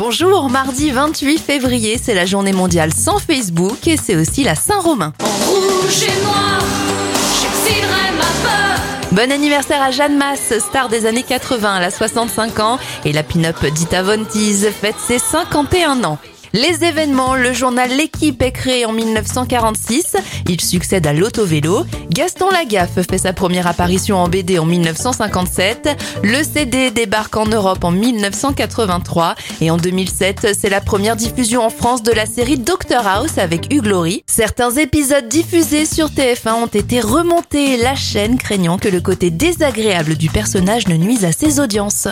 Bonjour, mardi 28 février, c'est la journée mondiale sans Facebook et c'est aussi la Saint-Romain. rouge et noir, ma peur. Bon anniversaire à Jeanne Masse, star des années 80, elle a 65 ans et la pin-up Dita Von Teese fête ses 51 ans. Les événements, le journal L'équipe est créé en 1946, il succède à l'auto-vélo. Gaston Lagaffe fait sa première apparition en BD en 1957, le CD débarque en Europe en 1983 et en 2007, c'est la première diffusion en France de la série Doctor House avec Hugh Laurie. Certains épisodes diffusés sur TF1 ont été remontés, la chaîne craignant que le côté désagréable du personnage ne nuise à ses audiences.